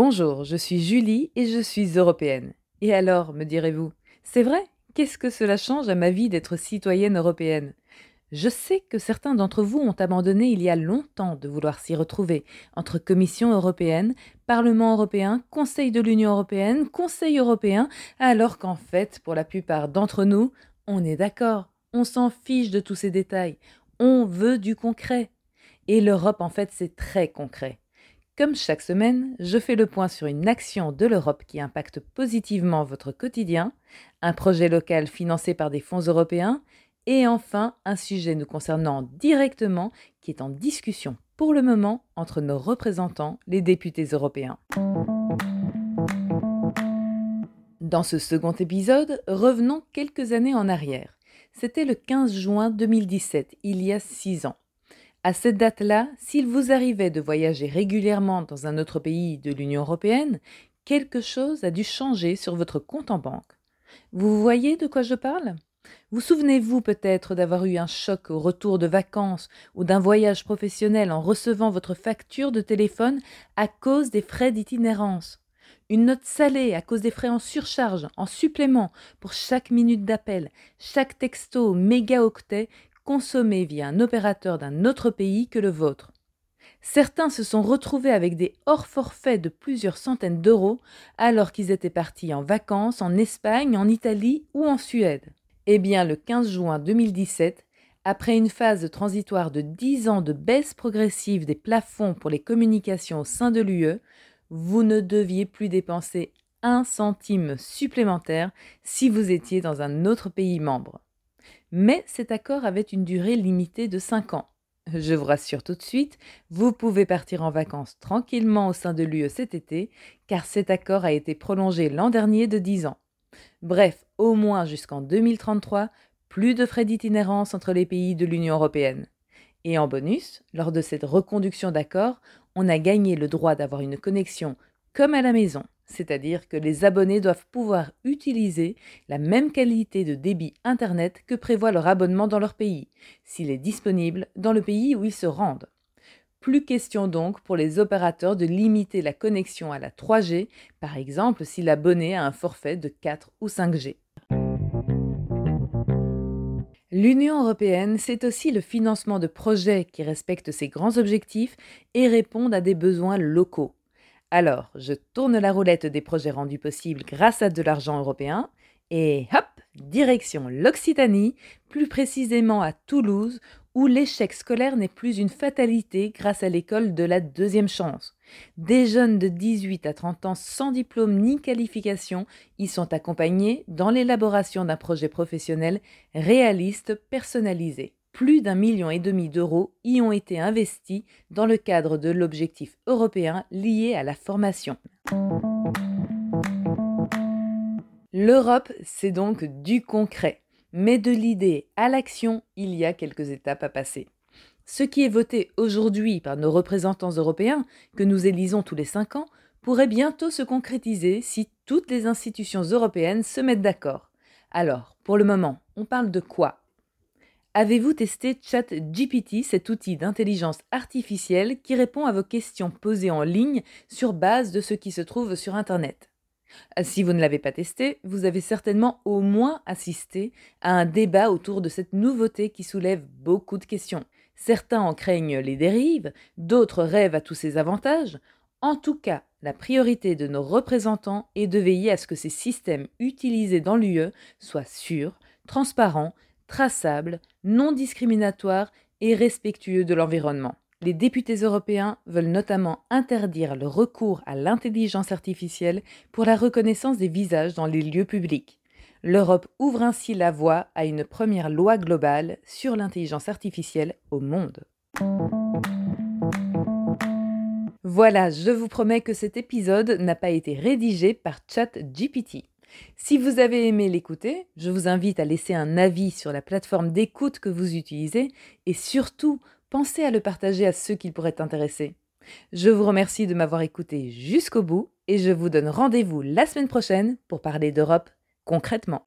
Bonjour, je suis Julie et je suis européenne. Et alors, me direz-vous, c'est vrai? Qu'est-ce que cela change à ma vie d'être citoyenne européenne? Je sais que certains d'entre vous ont abandonné il y a longtemps de vouloir s'y retrouver, entre Commission européenne, Parlement européen, Conseil de l'Union européenne, Conseil européen, alors qu'en fait, pour la plupart d'entre nous, on est d'accord, on s'en fiche de tous ces détails, on veut du concret. Et l'Europe, en fait, c'est très concret. Comme chaque semaine, je fais le point sur une action de l'Europe qui impacte positivement votre quotidien, un projet local financé par des fonds européens, et enfin un sujet nous concernant directement qui est en discussion pour le moment entre nos représentants, les députés européens. Dans ce second épisode, revenons quelques années en arrière. C'était le 15 juin 2017, il y a six ans. À cette date-là, s'il vous arrivait de voyager régulièrement dans un autre pays de l'Union européenne, quelque chose a dû changer sur votre compte en banque. Vous voyez de quoi je parle? Vous souvenez-vous peut-être d'avoir eu un choc au retour de vacances ou d'un voyage professionnel en recevant votre facture de téléphone à cause des frais d'itinérance? Une note salée à cause des frais en surcharge, en supplément pour chaque minute d'appel, chaque texto mégaoctet consommés via un opérateur d'un autre pays que le vôtre. Certains se sont retrouvés avec des hors-forfaits de plusieurs centaines d'euros alors qu'ils étaient partis en vacances en Espagne, en Italie ou en Suède. Eh bien, le 15 juin 2017, après une phase transitoire de 10 ans de baisse progressive des plafonds pour les communications au sein de l'UE, vous ne deviez plus dépenser un centime supplémentaire si vous étiez dans un autre pays membre mais cet accord avait une durée limitée de 5 ans. Je vous rassure tout de suite, vous pouvez partir en vacances tranquillement au sein de l'UE cet été, car cet accord a été prolongé l'an dernier de 10 ans. Bref, au moins jusqu'en 2033, plus de frais d'itinérance entre les pays de l'Union européenne. Et en bonus, lors de cette reconduction d'accord, on a gagné le droit d'avoir une connexion comme à la maison c'est-à-dire que les abonnés doivent pouvoir utiliser la même qualité de débit Internet que prévoit leur abonnement dans leur pays, s'il est disponible dans le pays où ils se rendent. Plus question donc pour les opérateurs de limiter la connexion à la 3G, par exemple si l'abonné a un forfait de 4 ou 5G. L'Union européenne, c'est aussi le financement de projets qui respectent ses grands objectifs et répondent à des besoins locaux. Alors, je tourne la roulette des projets rendus possibles grâce à de l'argent européen et hop, direction l'Occitanie, plus précisément à Toulouse, où l'échec scolaire n'est plus une fatalité grâce à l'école de la deuxième chance. Des jeunes de 18 à 30 ans sans diplôme ni qualification y sont accompagnés dans l'élaboration d'un projet professionnel réaliste personnalisé plus d'un million et demi d'euros y ont été investis dans le cadre de l'objectif européen lié à la formation. L'Europe, c'est donc du concret, mais de l'idée à l'action, il y a quelques étapes à passer. Ce qui est voté aujourd'hui par nos représentants européens, que nous élisons tous les cinq ans, pourrait bientôt se concrétiser si toutes les institutions européennes se mettent d'accord. Alors, pour le moment, on parle de quoi? Avez-vous testé ChatGPT, cet outil d'intelligence artificielle qui répond à vos questions posées en ligne sur base de ce qui se trouve sur Internet? Ah, Si vous ne l'avez pas testé, vous avez certainement au moins assisté à un débat autour de cette nouveauté qui soulève beaucoup de questions. Certains en craignent les dérives, d'autres rêvent à tous ses avantages. En tout cas, la priorité de nos représentants est de veiller à ce que ces systèmes utilisés dans l'UE soient sûrs, transparents traçable, non discriminatoire et respectueux de l'environnement. Les députés européens veulent notamment interdire le recours à l'intelligence artificielle pour la reconnaissance des visages dans les lieux publics. L'Europe ouvre ainsi la voie à une première loi globale sur l'intelligence artificielle au monde. Voilà, je vous promets que cet épisode n'a pas été rédigé par ChatGPT. Si vous avez aimé l'écouter, je vous invite à laisser un avis sur la plateforme d'écoute que vous utilisez et surtout, pensez à le partager à ceux qui pourraient intéresser. Je vous remercie de m'avoir écouté jusqu'au bout et je vous donne rendez-vous la semaine prochaine pour parler d'Europe concrètement.